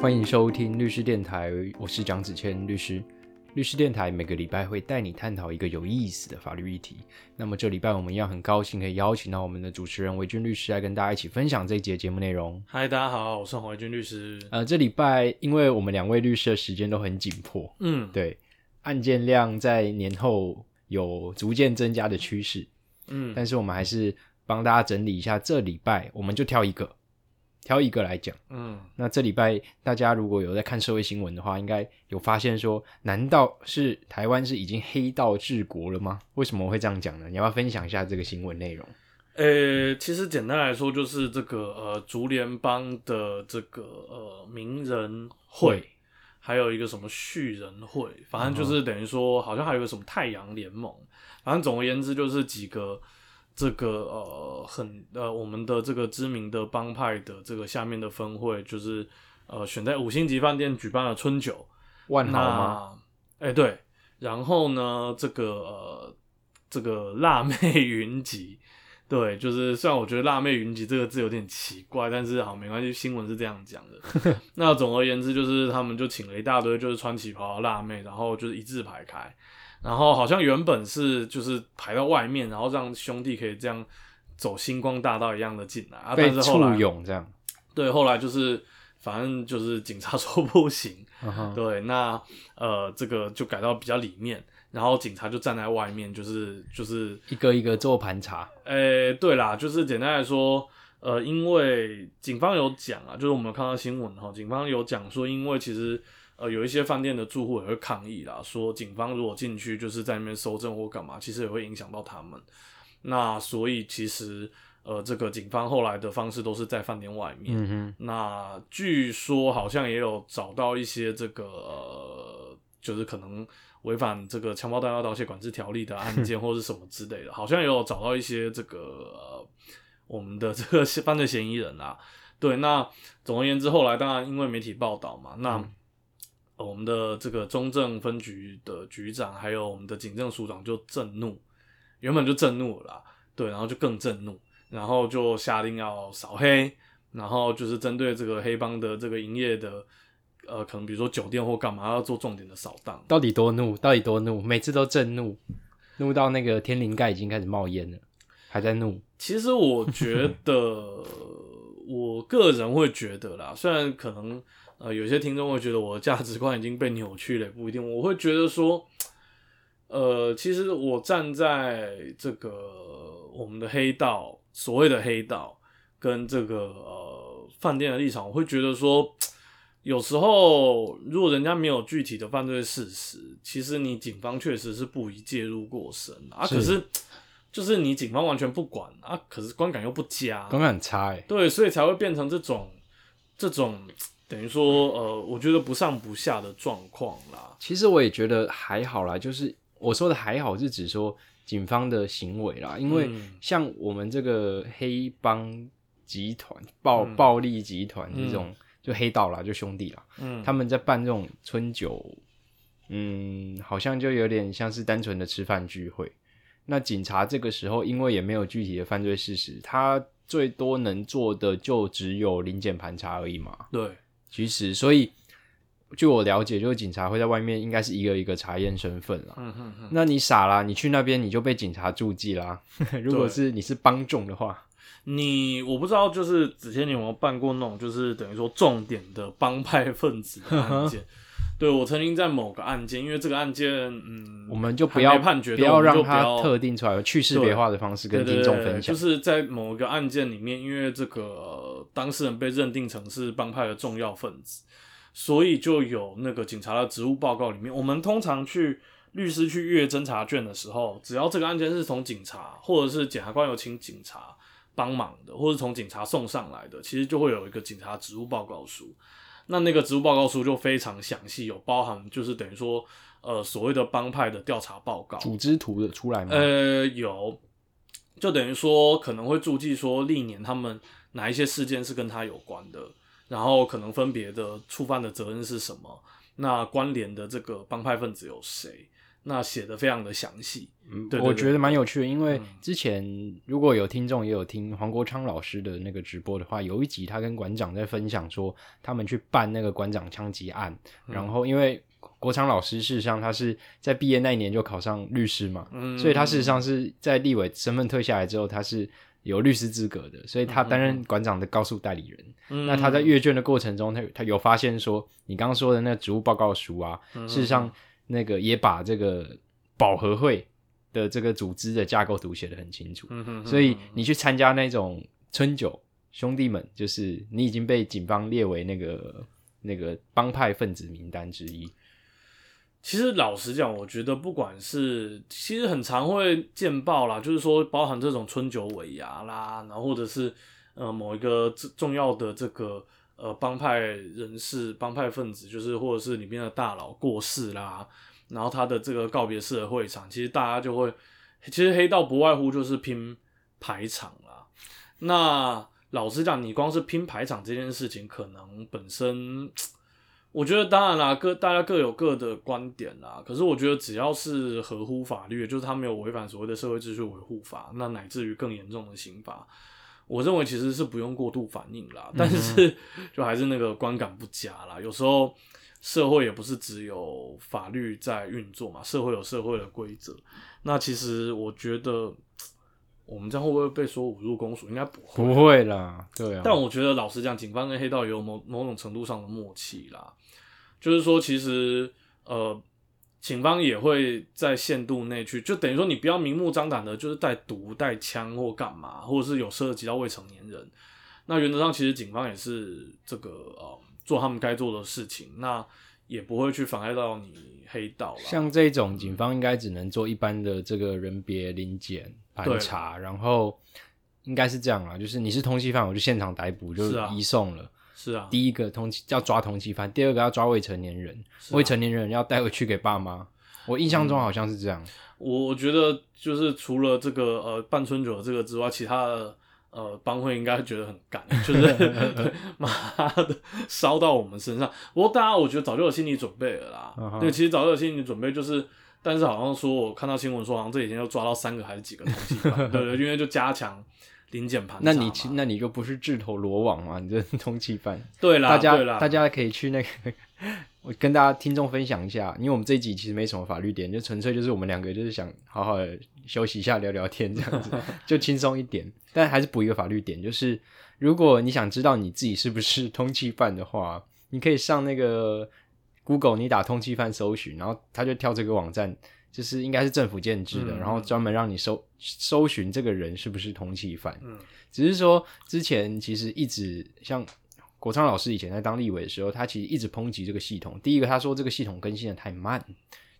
欢迎收听律师电台，我是蒋子谦律师。律师电台每个礼拜会带你探讨一个有意思的法律议题。那么这礼拜我们一样很高兴可以邀请到我们的主持人维军律师来跟大家一起分享这一节节目内容。嗨，大家好，我是黄维军律师。呃，这礼拜因为我们两位律师的时间都很紧迫，嗯，对案件量在年后有逐渐增加的趋势，嗯，但是我们还是帮大家整理一下，这礼拜我们就挑一个，挑一个来讲。嗯，那这礼拜大家如果有在看社会新闻的话，应该有发现说，难道是台湾是已经黑道治国了吗？为什么我会这样讲呢？你要不要分享一下这个新闻内容？呃，其实简单来说，就是这个呃，竹联帮的这个呃名人会，还有一个什么旭人会，反正就是等于说，好像还有个什么太阳联盟，反正总而言之，就是几个这个呃很呃我们的这个知名的帮派的这个下面的分会，就是呃选在五星级饭店举办了春酒，万豪吗？那？哎、对，然后呢，这个呃，这个辣妹云集，对，就是虽然我觉得辣妹云集这个字有点奇怪，但是好没关系，新闻是这样讲的。那总而言之，就是他们就请了一大堆就是穿旗袍的辣妹，然后就是一字排开，然后好像原本是就是排到外面，然后让兄弟可以这样走星光大道一样的进来啊，但是后来拥这样。对，后来就是反正就是警察说不行，对，那呃，这个就改到比较里面，然后警察就站在外面，就是就是，一个一个做盘查。诶，对啦，就是简单来说，呃，因为警方有讲啊，就是我们有看到新闻哈，警方有讲说，因为其实呃有一些饭店的住户也会抗议啦，说警方如果进去就是在那边搜证或干嘛，其实也会影响到他们。那所以其实呃，这个警方后来的方式都是在饭店外面，嗯哼，那据说好像也有找到一些这个、呃、就是可能违反这个强暴弹药盗窃管制条例的案件 或是什么之类的，好像也有找到一些这个、呃、我们的这个 犯罪嫌疑人啊。对，那总而言之，后来当然因为媒体报道嘛，那、呃我们的这个中正分局的局长还有我们的警政署长就震怒，原本就震怒了啦，对，然后就更震怒。然后就下令要扫黑，然后就是针对这个黑帮的这个营业的，呃，可能比如说酒店或干嘛要做重点的扫荡。到底多怒？到底多怒？每次都震怒，怒到那个天灵盖已经开始冒烟了，还在怒。其实我觉得，我个人会觉得啦，虽然可能呃有些听众会觉得我的价值观已经被扭曲了，也不一定。我会觉得说，呃，其实我站在这个我们的黑道，所谓的黑道跟这个呃饭店的立场，我会觉得说，有时候如果人家没有具体的犯罪事实，其实你警方确实是不宜介入过深啊。是可是就是你警方完全不管啊，可是观感又不佳，观感很差哎、对，所以才会变成这种这种等于说呃，我觉得不上不下的状况啦。其实我也觉得还好啦，就是我说的还好是指说警方的行为啦，因为嗯像我们这个黑帮集团、暴嗯暴力集团这种，就黑道啦，就兄弟啦，嗯，他们在办这种春酒，嗯，好像就有点像是单纯的吃饭聚会。那警察这个时候，因为也没有具体的犯罪事实，他最多能做的就只有临检盘查而已嘛。对，其实，所以据我了解，就是警察会在外面应该是一个一个查验身份了。嗯哼哼。那你傻啦，你去那边你就被警察注记啦。如果是你是帮众的话，你我不知道，就是子谦，你有没有办过那种，就是等于说重点的帮派分子的案件？对我曾经在某个案件，因为这个案件，嗯，我们就不要判决，不要让它特定出来，去识别化的方式跟对听众分享。就是在某一个案件里面，因为这个、呃当事人被认定成是帮派的重要分子，所以就有那个警察的职务报告里面，我们通常去律师去阅侦查卷的时候，只要这个案件是从警察或者是检察官有请警察帮忙的，或是从警察送上来的，其实就会有一个警察职务报告书。那那个职务报告书就非常详细，有包含就是等于说，呃，所谓的帮派的调查报告，组织图的出来吗？呃，有，就等于说可能会注记说历年他们哪一些事件是跟他有关的，然后可能分别的触犯的责任是什么，那关联的这个帮派分子有谁，那写的非常的详细。嗯我觉得蛮有趣的，因为嗯之前如果有听众也有听黄国昌老师的那个直播的话，有一集他跟馆长在分享说，他们去办那个馆长枪击案，嗯然后因为国昌老师事实上他是在毕业那一年就考上律师嘛，嗯所以他事实上是在立委身份退下来之后，他是有律师资格的，所以他担任馆长的告诉代理人。嗯那他在阅卷的过程中，他他有发现说，你刚刚说的那个职务报告书啊，嗯事实上那个也把这个保和会的这个组织的架构图写得很清楚。嗯哼所以你去参加那种春酒，兄弟们，就是你已经被警方列为那个那个帮派分子名单之一。其实老实讲，我觉得不管是其实很常会见报啦，就是说包含这种春酒尾牙啦，然后或者是呃某一个重重要的这个呃帮派人士、帮派分子，就是或者是里面的大佬过世啦，然后他的这个告别式的会场，其实大家就会，其实黑道不外乎就是拼排场啦。那老实讲，你光是拼排场这件事情，可能本身。我觉得当然啦，各大家各有各的观点啦。可是我觉得只要是合乎法律，就是他没有违反所谓的社会秩序维护法，那乃至于更严重的刑罚，我认为其实是不用过度反应啦。但是就还是那个观感不佳啦。有时候社会也不是只有法律在运作嘛，社会有社会的规则。那其实我觉得我们这样会不会被说侮辱公署？应该不会。不会啦，对啊。但我觉得老实讲，警方跟黑道也有某某种程度上的默契啦。就是说，其实呃，警方也会在限度内去，就等于说你不要明目张胆的，就是带毒、带枪或干嘛，或者是有涉及到未成年人。那原则上，其实警方也是这个呃做他们该做的事情，那也不会去妨碍到你黑道啦。像这种，警方应该只能做一般的这个人别临检盘查，然后应该是这样啦，就是你是通缉犯，我就现场逮捕，就是啊移送了。是啊，第一个通缉要抓通缉犯，第二个要抓未成年人，啊未成年人要带回去给爸妈。我印象中好像是这样。我我觉得就是除了这个呃办春酒的这个之外，其他的呃帮会应该觉得很干，就是 妈的烧到我们身上。不过大家我觉得早就有心理准备了啦。对，其实早就有心理准备，就是但是好像说我看到新闻说，好像这几天又抓到三个还是几个通缉犯，对对，因为就加强临检盘。那你其那你就不是自投罗网嘛？你这是通缉犯。对啦，大家对啦，大家可以去那个，我跟大家听众分享一下，因为我们这一集其实没什么法律点，就纯粹就是我们两个就是想好好的休息一下，聊聊天这样子，就轻松一点。但还是补一个法律点，就是如果你想知道你自己是不是通缉犯的话，你可以上那个 Google，你打通缉犯搜寻，然后他就跳这个网站。就是应该是政府建制的，嗯然后专门让你搜搜寻这个人是不是通缉犯。嗯。只是说之前其实一直像国昌老师以前在当立委的时候，他其实一直抨击这个系统。第一个，他说这个系统更新的太慢；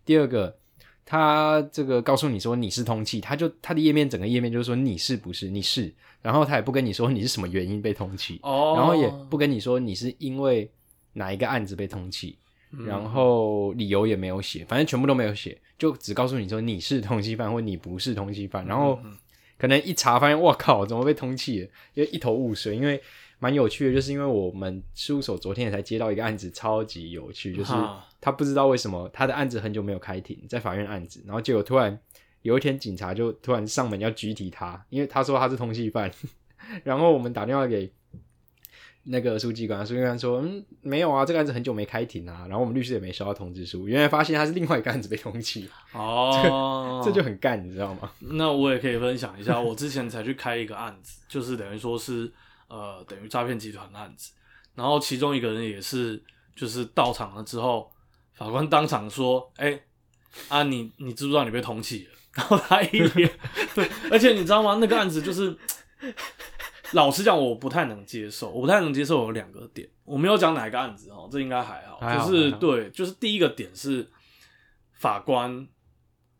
第二个，他这个告诉你说你是通缉，他就他的页面整个页面就是说你是不是你是，然后他也不跟你说你是什么原因被通缉，哦，然后也不跟你说你是因为哪一个案子被通缉，嗯然后理由也没有写，反正全部都没有写，就只告诉你说你是通缉犯或你不是通缉犯，然后嗯可能一查发现，哇靠，怎么被通缉了？因为一头雾水。因为蛮有趣的，就是因为我们事务所昨天也才接到一个案子，超级有趣，就是他不知道为什么他的案子很久没有开庭，在法院案子，然后结果突然有一天警察就突然上门要拘提他，因为他说他是通缉犯，然后我们打电话给。那个书记官，书记官说：“嗯，没有啊，这个案子很久没开庭啊。”然后我们律师也没收到通知书，原来发现他是另外一个案子被通缉，哦，这就很干，你知道吗？那我也可以分享一下，我之前才去开一个案子，就是等于说是呃，等于诈骗集团的案子，然后其中一个人也是，就是到场了之后，法官当场说：“哎、啊你你知不知道你被通缉了？”然后他一脸 对，而且你知道吗？那个案子就是，老实讲，我不太能接受，我不太能接受有两个点，我没有讲哪一个案子哦，这应该还好，还好就是对，就是第一个点是法官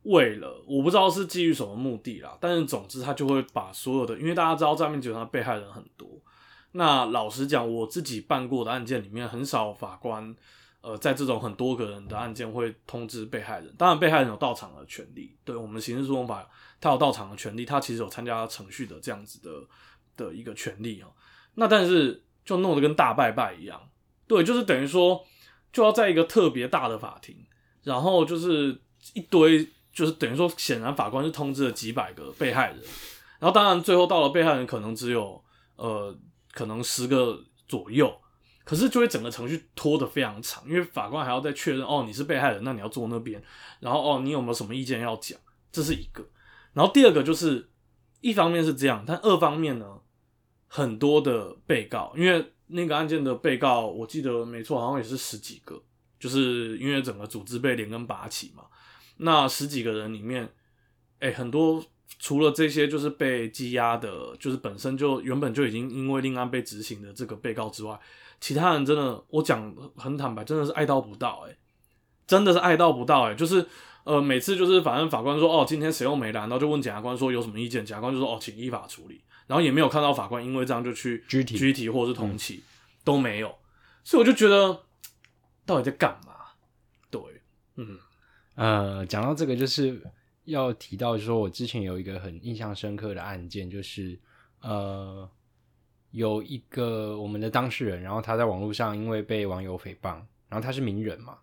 为了我不知道是基于什么目的啦，但是总之他就会把所有的，因为大家知道诈骗集团的被害人很多，那老实讲，我自己办过的案件里面，很少法官呃在这种很多个人的案件会通知被害人，当然被害人有到场的权利，对我们刑事诉讼法他有到场的权利，他其实有参加程序的这样子的的一个权利哦。那但是就弄得跟大拜拜一样，对，就是等于说就要在一个特别大的法庭，然后就是一堆，就是等于说，显然法官是通知了几百个被害人，然后当然最后到了被害人可能只有呃可能十个左右，可是就会整个程序拖得非常长，因为法官还要再确认哦你是被害人，那你要坐那边，然后哦你有没有什么意见要讲，这是一个，然后第二个就是一方面是这样，但二方面呢，很多的被告，因为那个案件的被告我记得没错，好像也是十几个。就是因为整个组织被连根拔起嘛，那十几个人里面，哎，很多除了这些就是被羁押的，就是本身就原本就已经因为另案被执行的这个被告之外，其他人真的，我讲很坦白，真的是爱到不到，哎，真的是爱到不到，哎，就是呃，每次就是反正法官说哦，今天谁又没来，然后就问检察官说有什么意见，检察官就说哦，请依法处理，然后也没有看到法官因为这样就去拘提。拘提或者是通缉都没有，所以我就觉得。到底在干嘛？对，嗯，呃，讲到这个，就是要提到，说我之前有一个很印象深刻的案件，就是呃，有一个我们的当事人，然后他在网络上因为被网友诽谤，然后他是名人嘛，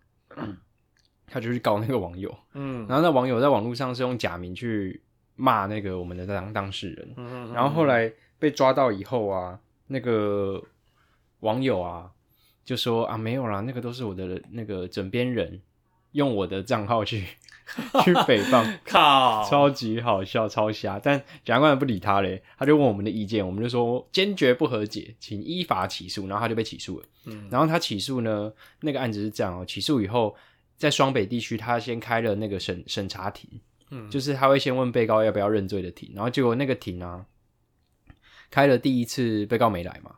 他就去告那个网友，嗯，然后那网友在网络上是用假名去骂那个我们的当当事人，嗯，然后后来被抓到以后啊，那个网友啊。就说啊，没有啦，那个都是我的那个枕边人，用我的账号去 去诽谤，靠，超级好笑，超瞎。但检察官不理他嘞，他就问我们的意见，我们就说坚决不和解，请依法起诉，然后他就被起诉了。嗯，然后他起诉呢，那个案子是这样哦，起诉以后，在双北地区，他先开了那个审审查庭，嗯，就是他会先问被告要不要认罪的庭，然后结果那个庭啊，开了第一次，被告没来嘛，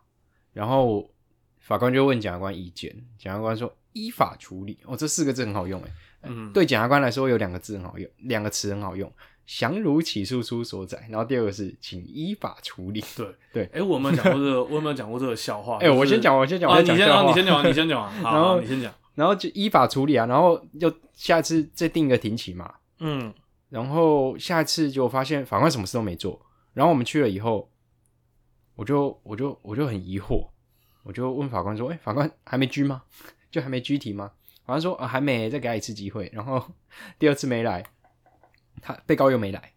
然后。法官就问检察官意见，检察官说依法处理。哦，这四个字很好用哎。嗯，对检察官来说有两个字很好用，两个词很好用，详如起诉书所载。然后第二个是请依法处理。对对，哎，我有没有讲过这个？我有没有讲过这个笑话？哎，我先讲，我先讲，你先讲，你先讲，你先讲，然后你先讲，然后就依法处理啊，然后就下次再定一个庭期嘛。嗯，然后下一次就发现法官什么事都没做，然后我们去了以后，我就我就我就很疑惑。我就问法官说：“哎，法官还没拘吗？就还没拘提吗？”法官说：“啊，还没，再给他一次机会。”然后 第二次没来，他被告又没来，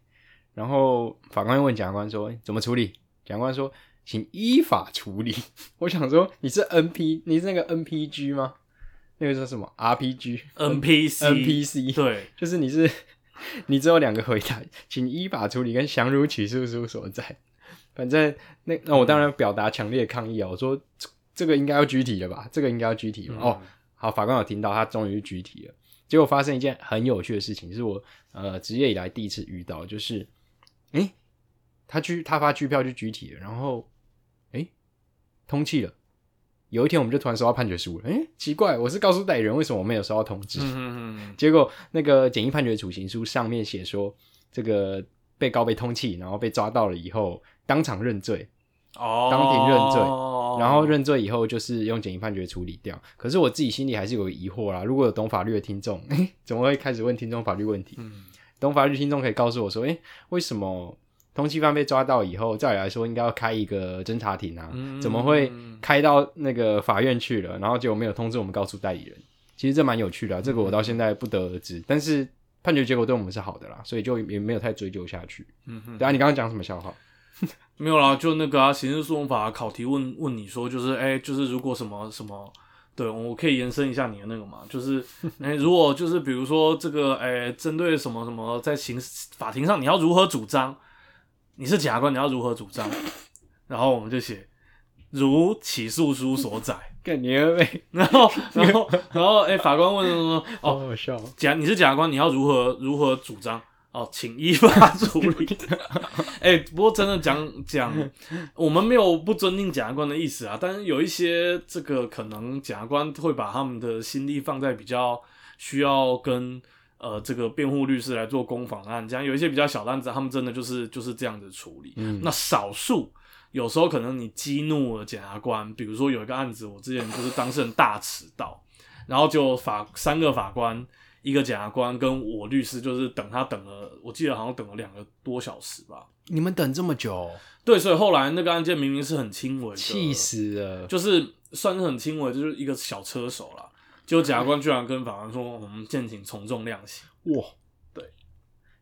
然后法官又问检察官说：“怎么处理？”检察官说：“请依法处理。”我想说：“你是 N P，你是那个 N P G 吗？那个叫什么 R P G？N P N P C？对，就是你是你只有两个回答，请依法处理跟详如起诉书所在。反正那那我当然表达强烈抗议啊！我说。这个应该要具体的吧？这个应该要具体了哦。好，法官有听到，他终于具体了。结果发生一件很有趣的事情，是我呃职业以来第一次遇到，就是诶，他去他发拘票就具体了，然后诶，通气了。有一天我们就突然收到判决书了，诶，奇怪，我是告诉代理人，为什么我没有收到通知？结果那个简易判决处刑书上面写说，这个被告被通气，然后被抓到了以后，当场认罪。哦，当庭认罪，然后认罪以后就是用简易判决处理掉。可是我自己心里还是有疑惑啦。如果有懂法律的听众，怎么会开始问听众法律问题？懂法律听众可以告诉我说，哎，为什么通缉犯被抓到以后，照理来说应该要开一个侦查庭啊？怎么会开到那个法院去了？然后结果没有通知我们告诉代理人。其实这蛮有趣的，这个我到现在不得而知。但是判决结果对我们是好的啦，所以就也没有太追究下去。嗯哼，对啊，你刚刚讲什么笑话？没有啦，就那个啊，刑事诉讼法考题问问你说，就是哎，就是如果什么什么，对我可以延伸一下你的那个嘛，就是 哎，如果就是比如说这个哎，针对什么什么，在刑法庭上你要如何主张？你是检察官，你要如何主张？然后我们就写如起诉书所载，干你二位，然后然后然后哎，法官问说哦，好笑，检你是检察官，你要如何如何主张？哦，请依法处理。哎，不过真的讲讲，我们没有不尊敬检察官的意思啊。但是有一些这个可能，检察官会把他们的心力放在比较需要跟呃这个辩护律师来做攻防案，这样有一些比较小案子，他们真的就是就是这样子处理。嗯那少数有时候可能你激怒了检察官，比如说有一个案子，我之前就是当事人大迟到，然后就法三个法官。一个检察官跟我律师就是等他等了，我记得好像等了两个多小时吧。你们等这么久？对，所以后来那个案件明明是很轻微，气死了，就是算是很轻微，就是一个小车手啦。结果检察官居然跟法官说：“我们建请从重量刑。哇，对，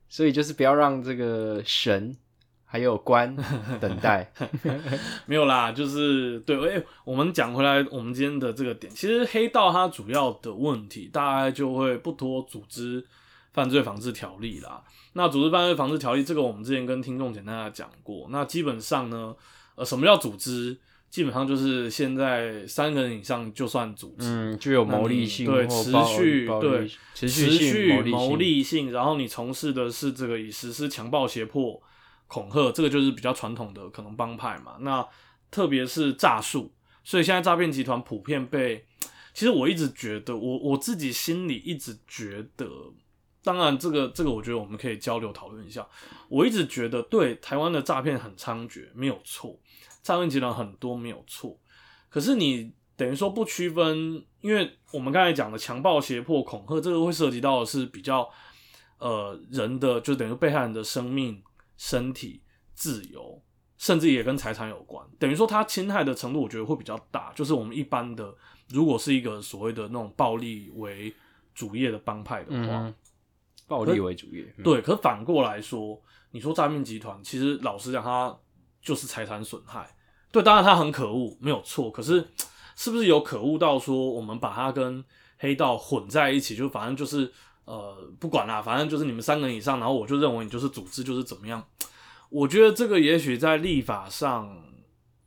所以就是不要让这个神还有官 等待。”没有啦，就是对。哎、我们讲回来，我们今天的这个点，其实黑道它主要的问题，大概就会不脱组织犯罪防治条例啦。那组织犯罪防治条例，这个我们之前跟听众简单的讲过。那基本上呢，呃，什么叫组织？基本上就是现在三个人以上就算组织。嗯，具有牟利性对持续对持持续牟利性，然后你从事的是这个以实施强暴、胁迫、恐吓，这个就是比较传统的可能帮派嘛。那特别是诈术，所以现在诈骗集团普遍被，其实我一直觉得，我我自己心里一直觉得，当然这个这个我觉得我们可以交流讨论一下。我一直觉得，对台湾的诈骗很猖獗，没有错，诈骗集团很多没有错，可是你等于说不区分，因为我们刚才讲的强暴、胁迫、恐吓，这个会涉及到的是比较呃人的，就等于被害人的生命、身体、自由，甚至也跟财产有关。等于说他侵害的程度，我觉得会比较大。就是我们一般的，如果是一个所谓的那种暴力为主业的帮派的话，嗯，暴力为主业。嗯，对，可反过来说，你说诈骗集团，其实老实讲，他就是财产损害。对，当然他很可恶，没有错。可是是不是有可恶到说，我们把他跟黑道混在一起，就反正就是呃，不管啦，反正就是你们三个人以上，然后我就认为你就是组织，就是怎么样？我觉得这个也许在立法上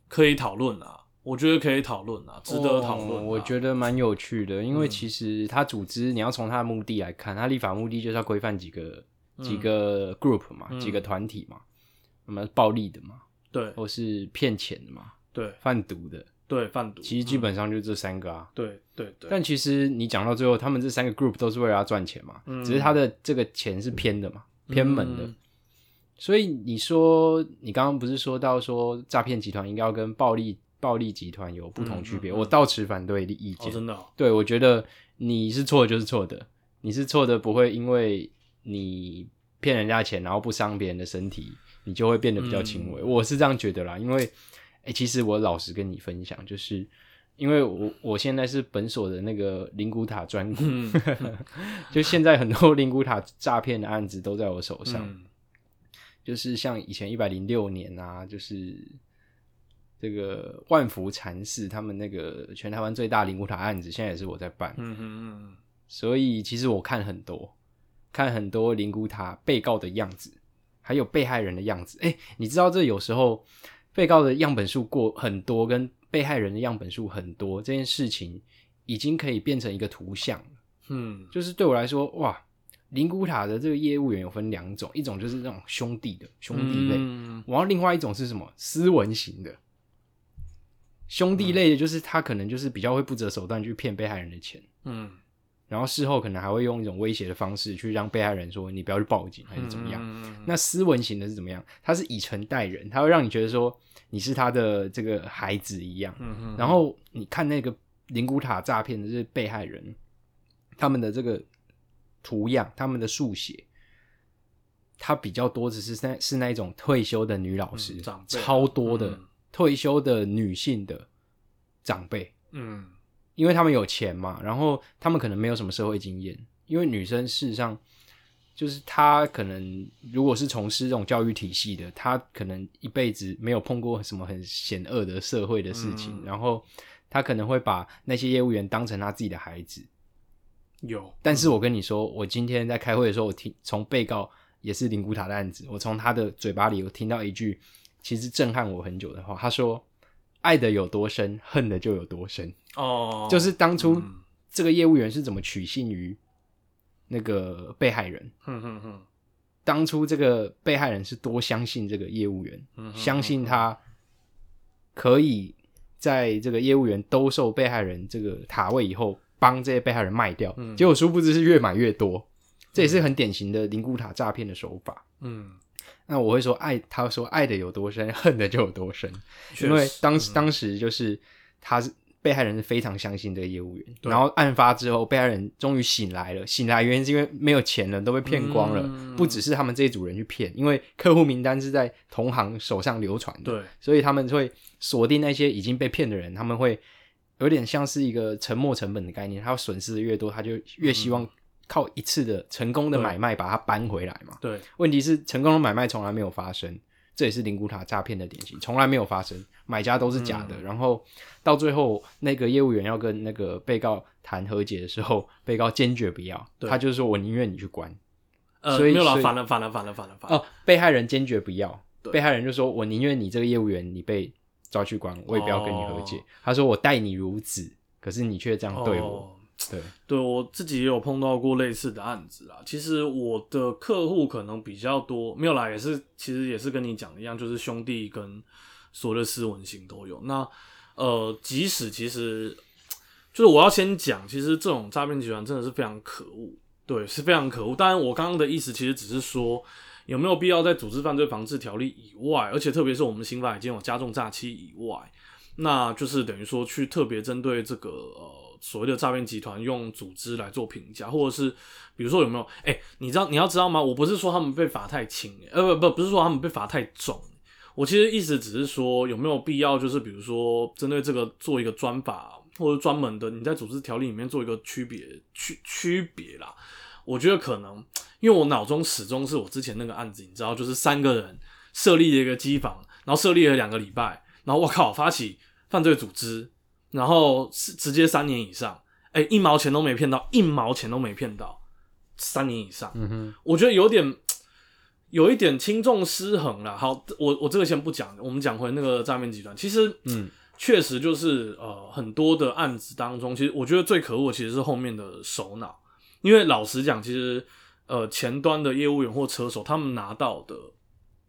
可以讨论啊，我觉得可以讨论啊，值得讨论、哦我觉得蛮有趣的，因为其实他组织，你要从他的目的来看，他立法目的就是要规范几个几个 group 嘛，嗯几个团体嘛，那么暴力的嘛，对或是骗钱的嘛，对贩毒的，对，贩毒，其实基本上就这三个啊。对对对，但其实你讲到最后，他们这三个 group 都是为了要赚钱嘛，嗯只是他的这个钱是偏的嘛，偏门的。嗯所以你说，你刚刚不是说到说诈骗集团应该要跟暴力暴力集团有不同区别？嗯嗯嗯我倒持反对的意哦，见。真的哦、对，我觉得你是错的就是错的，你是错的不会因为你骗人家钱，然后不伤别人的身体，你就会变得比较轻嗯。微。我是这样觉得啦，因为，哎、其实我老实跟你分享，就是因为我我现在是本所的那个灵骨塔专股，嗯。就现在很多灵骨塔诈骗的案子都在我手上，嗯。就是像以前一百零六年啊，就是这个万福禅寺他们那个全台湾最大灵骨塔案子，现在也是我在办。嗯嗯嗯。所以其实我看很多，看很多灵骨塔被告的样子，还有被害人的样子。哎、你知道这有时候被告的样本数过很多，跟被害人的样本数很多，这件事情已经可以变成一个图像了。嗯就是对我来说，哇，灵骨塔的这个业务员有分两种，一种就是那种兄弟的兄弟类，嗯然后另外一种是什么？斯文型的。兄弟类的，就是他可能就是比较会不择手段去骗被害人的钱，嗯，然后事后可能还会用一种威胁的方式去让被害人说你不要去报警还是怎么样。嗯那斯文型的是怎么样？他是以诚待人，他会让你觉得说你是他的这个孩子一样。然后你看那个灵骨塔诈骗的这被害人，他们的这个图样，他们的速写，他比较多只是那是那一种退休的女老师，超多的、嗯退休的女性的长辈，嗯因为他们有钱嘛，然后他们可能没有什么社会经验，因为女生事实上就是她可能如果是从事这种教育体系的，她可能一辈子没有碰过什么很险恶的社会的事情，嗯然后她可能会把那些业务员当成她自己的孩子。有，但是我跟你说，我今天在开会的时候，我听从被告也是灵骨塔的案子，我从他的嘴巴里我听到一句其实震撼我很久的话，他说：“爱的有多深，恨的就有多深。”哦，就是当初嗯。这个业务员是怎么取信于那个被害人，哼哼哼，当初这个被害人是多相信这个业务员，嗯相信他可以在这个业务员兜售被害人这个塔位以后，帮这些被害人卖掉，嗯。结果殊不知是越买越多，这也是很典型的灵骨塔诈骗的手法。嗯，那我会说爱，他说爱的有多深，恨的就有多深，因为当时当时就是他是被害人是非常相信这个业务员，然后案发之后，被害人终于醒来了，醒来原因是因为没有钱了，都被骗光了，嗯。不只是他们这一组人去骗，因为客户名单是在同行手上流传的，对，所以他们会锁定那些已经被骗的人，他们会有点像是一个沉没成本的概念，他损失的越多，他就越希望靠一次的成功的买卖把它搬回来嘛。对，问题是成功的买卖从来没有发生，这也是灵骨塔诈骗的典型，从来没有发生，买家都是假的。然后到最后，那个业务员要跟那个被告谈和解的时候，被告坚决不要，他就是说我宁愿你去关。呃，所以没有了，反了，反了，反了，反了，反了。哦，被害人坚决不要，被害人就说我宁愿你这个业务员你被抓去关，我也不要跟你和解。哦他说我待你如子，可是你却这样对我。哦对，对我自己也有碰到过类似的案子啊。其实我的客户可能比较多，没有啦，也是其实也是跟你讲的一样，就是兄弟跟所谓的斯文型都有。那呃，即使其实就是我要先讲，其实这种诈骗集团真的是非常可恶，对，是非常可恶。当然，我刚刚的意思其实只是说。有没有必要在组织犯罪防治条例以外，而且特别是我们刑法已经有加重诈欺以外，那就是等于说去特别针对这个呃所谓的诈骗集团用组织来做评价，或者是比如说有没有哎、你知道你要知道吗？我不是说他们被罚太轻，呃不不不是说他们被罚太重，我其实意思只是说有没有必要就是比如说针对这个做一个专法或者专门的你在组织条例里面做一个区别区区别啦。我觉得可能，因为我脑中始终是我之前那个案子，你知道，就是三个人设立了一个机房，然后设立了两个礼拜，然后我靠，发起犯罪组织，然后是直接三年以上，哎、一毛钱都没骗到，一毛钱都没骗到，三年以上，嗯哼，我觉得有点有一点轻重失衡了。好，我我这个先不讲，我们讲回那个诈骗集团，其实嗯，确实就是呃很多的案子当中，其实我觉得最可恶其实是后面的首脑，因为老实讲，其实呃前端的业务员或车手他们拿到的，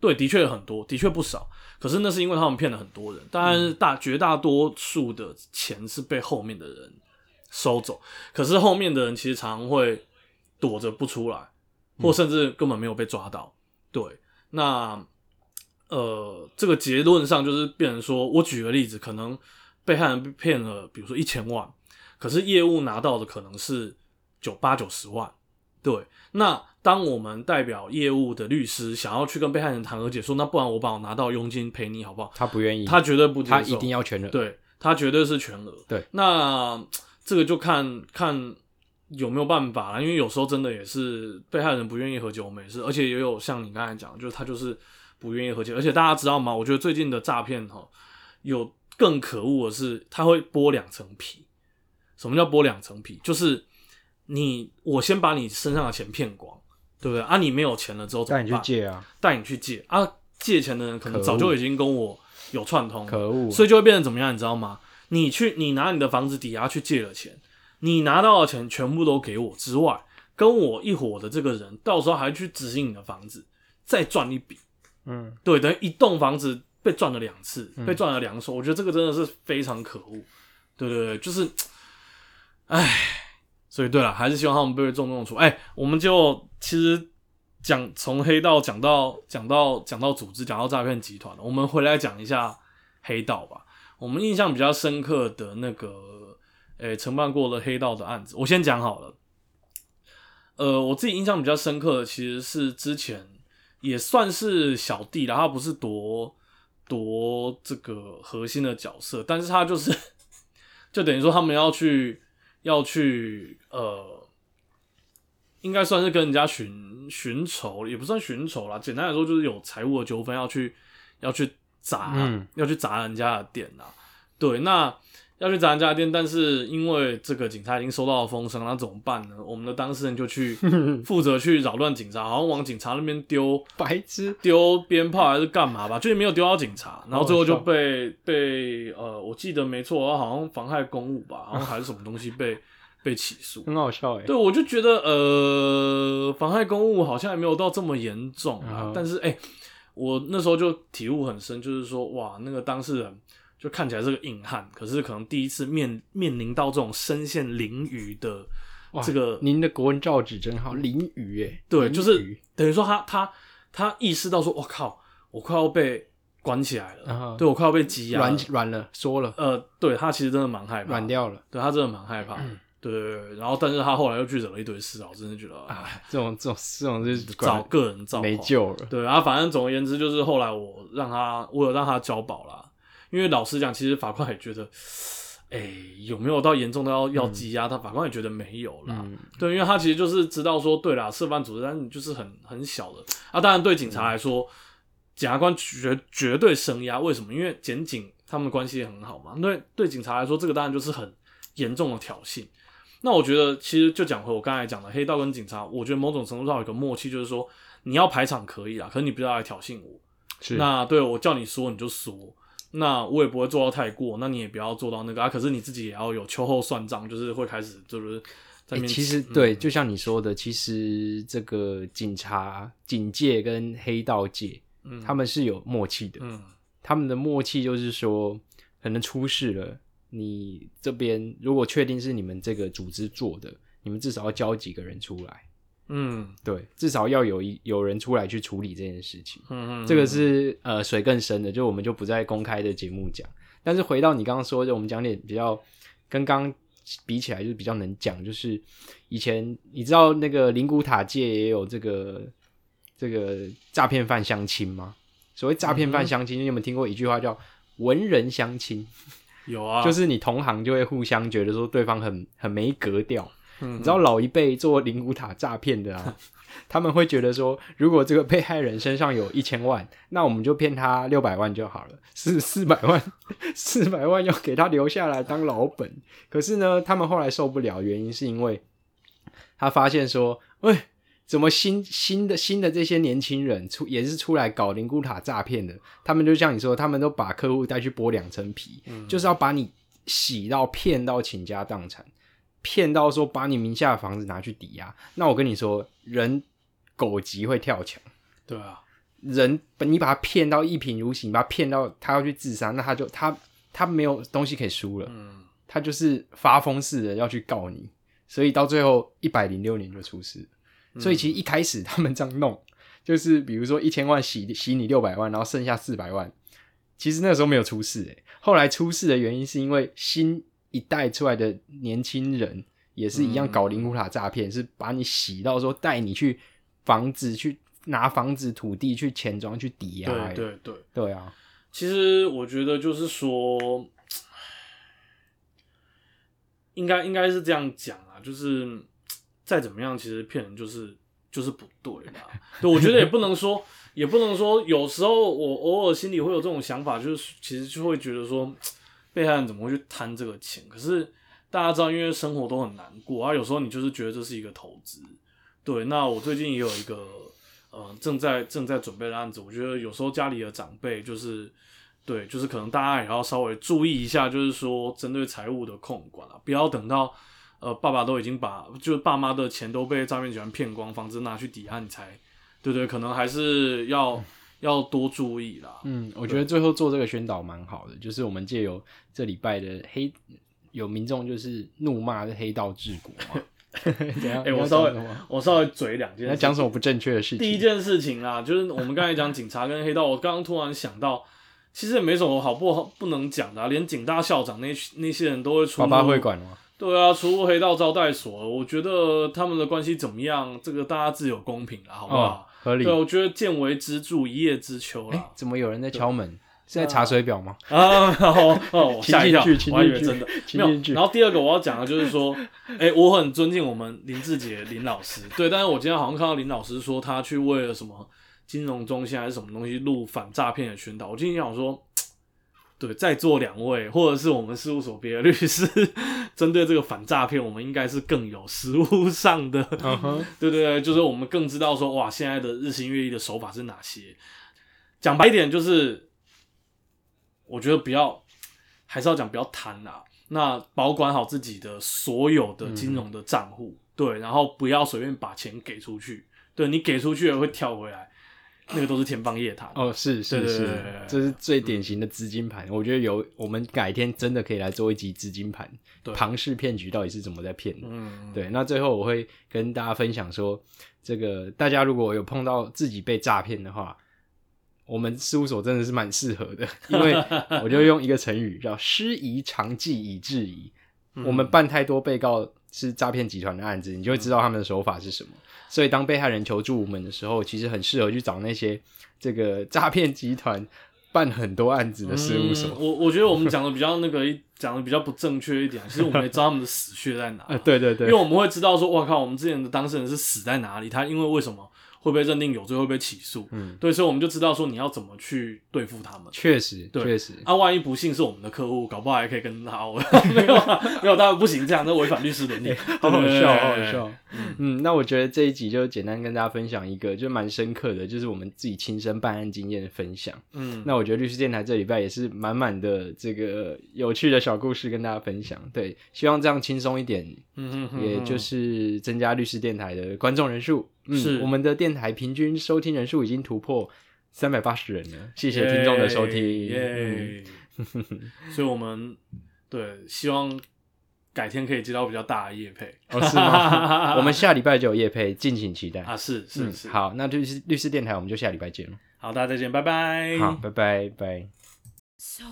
对，的确很多，的确不少，可是那是因为他们骗了很多人，当然大绝大多数的钱是被后面的人收走，可是后面的人其实常常会躲着不出来，或甚至根本没有被抓到。对，那呃，这个结论上就是变成说，我举个例子，可能被害人被骗了，比如说一千万，可是业务拿到的可能是九八九十万。对，那当我们代表业务的律师想要去跟被害人谈和解，说那不然我把我拿到佣金赔你好不好？他不愿意，他绝对不接受，他一定要全额。对他绝对是全额。对，那这个就看看有没有办法啦，因为有时候真的也是被害人不愿意和解，我们也是，而且也有像你刚才讲，就是他就是不愿意和解，而且大家知道吗？我觉得最近的诈骗哈，有更可恶的是，他会剥两层皮。什么叫剥两层皮？就是你我先把你身上的钱骗光，对不对？啊，你没有钱了之后怎么带你去？借啊，带你去借啊，借钱的人可能可恶早就已经跟我有串通了，可恶！所以就会变成怎么样，你知道吗？你去，你拿你的房子抵押去借了钱，你拿到的钱全部都给我之外，跟我一伙的这个人，到时候还去执行你的房子，再赚一笔，嗯，对，等于一栋房子被赚了两次，被赚了两手，我觉得这个真的是非常可恶。对对对，就是，唉，所以对了，还是希望他们被重重处。哎、我们就其实讲从黑道讲到讲到讲到组织，讲到诈骗集团，我们回来讲一下黑道吧。我们印象比较深刻的那个，诶、承办过的黑道的案子，我先讲好了。呃，我自己印象比较深刻的其实是之前也算是小弟啦，他不是夺夺这个核心的角色，但是他就是 就等于说他们要去要去呃，应该算是跟人家寻寻仇，也不算寻仇啦，简单来说就是有财务的纠纷要去要去砸，嗯要去砸人家的店啊。对，那要去砸人家店，但是因为这个警察已经收到了风声，那怎么办呢？我们的当事人就去 负责去扰乱警察，好像往警察那边丢白痴，丢鞭炮还是干嘛吧，就是没有丢到警察，然后最后就被被呃，我记得没错，好像妨害公务吧，然后还是什么东西被 被起诉。很好笑哎。对，我就觉得呃，妨害公务好像也没有到这么严重啊，嗯但是哎、我那时候就体悟很深，就是说哇，那个当事人就看起来是个硬汉，可是可能第一次面面临到这种身陷囹圄的哇这个您的国文造纸真好，囹圄哎。淋对就是雨等于说他他他意识到说，我靠，我快要被关起来了，啊对我快要被羁押了软软了，缩了，呃，对他其实真的蛮害怕，软掉了。对他真的蛮害怕的，对对对对，然后但是他后来又去惹了一堆事啊，我真的觉得哎，哎，这种这种这种就是找个人造化没救了。对啊，反正总而言之，就是后来我让他，我有让他交保啦。因为老实讲，其实法官也觉得，哎、有没有到严重到要要羁押？他法官也觉得没有啦。嗯对，因为他其实就是知道说，对啦，涉犯组织，但是你就是很很小的啊。当然，对警察来说，检察官绝绝对声压。为什么？因为检警他们关系也很好嘛。对，对警察来说，这个当然就是很严重的挑衅。那我觉得，其实就讲回我刚才讲的，黑道跟警察，我觉得某种程度上有一个默契，就是说你要排场可以啦，可是你不要来挑衅我。是那对我叫你说你就说，那我也不会做到太过，那你也不要做到那个啊。可是你自己也要有秋后算账，就是会开始就是在那欸、其实嗯对，就像你说的，其实这个警察、警界跟黑道界，嗯他们是有默契的。嗯他们的默契就是说，可能出事了，你这边如果确定是你们这个组织做的，你们至少要交几个人出来，嗯对，至少要有一有人出来去处理这件事情。嗯嗯，这个是呃水更深的，就我们就不在公开的节目讲。但是回到你刚刚说的，我们讲点比较跟刚刚比起来，就是比较能讲，就是以前你知道那个灵谷塔界也有这个这个诈骗犯相亲吗？所谓诈骗犯相亲，你有没有听过一句话叫“文人相亲”？有啊，就是你同行就会互相觉得说对方很很没格调。嗯你知道老一辈做灵骨塔诈骗的啊，他们会觉得说，如果这个被害人身上有一千万，那我们就骗他六百万就好了，是四百万，四百万要给他留下来当老本。可是呢，他们后来受不了，原因是因为他发现说，喂、怎么新新的新的这些年轻人出也是出来搞灵骨塔诈骗的？他们就像你说，他们都把客户带去剥两层皮，就是要把你洗到骗到倾家荡产，骗到说把你名下的房子拿去抵押。那我跟你说，人狗急会跳墙，对啊，人你把他骗到一贫如洗，你把他骗到他要去自杀，那他就他他没有东西可以输了，嗯他就是发疯似的要去告你，所以到最后一百零六年就出事。所以其实一开始他们这样弄，就是比如说一千万洗洗你六百万，然后剩下四百万，其实那个时候没有出事诶。后来出事的原因是因为新一代出来的年轻人也是一样搞灵骨塔诈骗，是把你洗到说带你去房子去拿房子土地去钱庄去抵押、欸。对对对，对啊，其实我觉得就是说，应该应该是这样讲啊，就是再怎么样，其实骗人就是就是不对啦。对，我觉得也不能说，也不能说，有时候我偶尔心里会有这种想法，就是其实就会觉得说，被害人怎么会去贪这个钱？可是大家知道，因为生活都很难过啊，有时候你就是觉得这是一个投资。对，那我最近也有一个呃正在正在准备的案子，我觉得有时候家里的长辈就是对，就是可能大家也要稍微注意一下，就是说针对财务的控管啊，不要等到呃爸爸都已经把就是爸妈的钱都被诈骗集团骗光，房子拿去抵押，你才对对，可能还是要要多注意啦。嗯，我觉得最后做这个宣导蛮好的，就是我们借由这礼拜的黑有民众就是怒骂这黑道治国嘛。哎、我稍微我稍微嘴两件事情，你要讲什么不正确的事情？第一件事情啦，就是我们刚才讲警察跟黑道，我刚刚突然想到，其实也没什么好不好不能讲的、啊，连警大校长那那些人都会出爸爸入会管吗？对啊，出入黑道招待所，我觉得他们的关系怎么样，这个大家自有公平啦，好不哦好？，合理对，。我觉得见微知著，一叶知秋哎、啦。怎么有人在敲门？是在查水表吗？啊，哦哦，我 吓一跳我还以为真的没有。然后第二个我要讲的就是说，哎、我很尊敬我们林志杰林老师，对，但是我今天好像看到林老师说他去为了什么金融中心还是什么东西录反诈骗的宣导，我今天想说，对，在座两位或者是我们事务所别的律师，针对这个反诈骗，我们应该是更有实物上的，对对对，就是我们更知道说，哇，现在的日新月异的手法是哪些。讲白一点，就是我觉得不要，还是要讲不要贪啊。那保管好自己的所有的金融的账户，对，然后不要随便把钱给出去。对你给出去了会跳回来，那个都是天方夜谭。哦，是是是这是最典型的资金盘。我觉得有，我们改天真的可以来做一集资金盘，对庞氏骗局到底是怎么在骗的。嗯，对，那最后我会跟大家分享说，这个大家如果有碰到自己被诈骗的话，我们事务所真的是蛮适合的，因为我就用一个成语叫“师夷长技以制夷”。嗯我们办太多被告是诈骗集团的案子，你就会知道他们的手法是什么。所以当被害人求助我们的时候，其实很适合去找那些这个 诈骗集团办很多案子的事务所。嗯我我觉得我们讲的比较那个讲的比较不正确一点，其实我们也知道他们的死穴在哪。呃，对对对，因为我们会知道说，哇靠，我们之前的当事人是死在哪里，他因为为什么会被认定有罪，会被起诉，嗯，对，所以我们就知道说你要怎么去对付他们。确实对确实，啊，万一不幸是我们的客户，搞不好还可以跟他熬。没有啊，没有，当然不行，这样那违反律师伦理，好好笑，好好。笑。嗯，那我觉得这一集就简单跟大家分享一个，就蛮深刻的，就是我们自己亲身办案经验的分享。嗯，那我觉得律师电台这礼拜也是满满的这个有趣的小故事跟大家分享。对，希望这样轻松一点，嗯哼也就是增加律师电台的观众人数。嗯，是我们的电台平均收听人数已经突破三百八十人了，谢谢听众的收听。所以我们对希望改天可以接到比较大的业配哦，是吗？我们下礼拜就有夜配，敬请期待。啊，是是嗯是，好，那律师律师电台我们就下礼拜见了。好，大家再见，拜拜。好，拜拜拜。So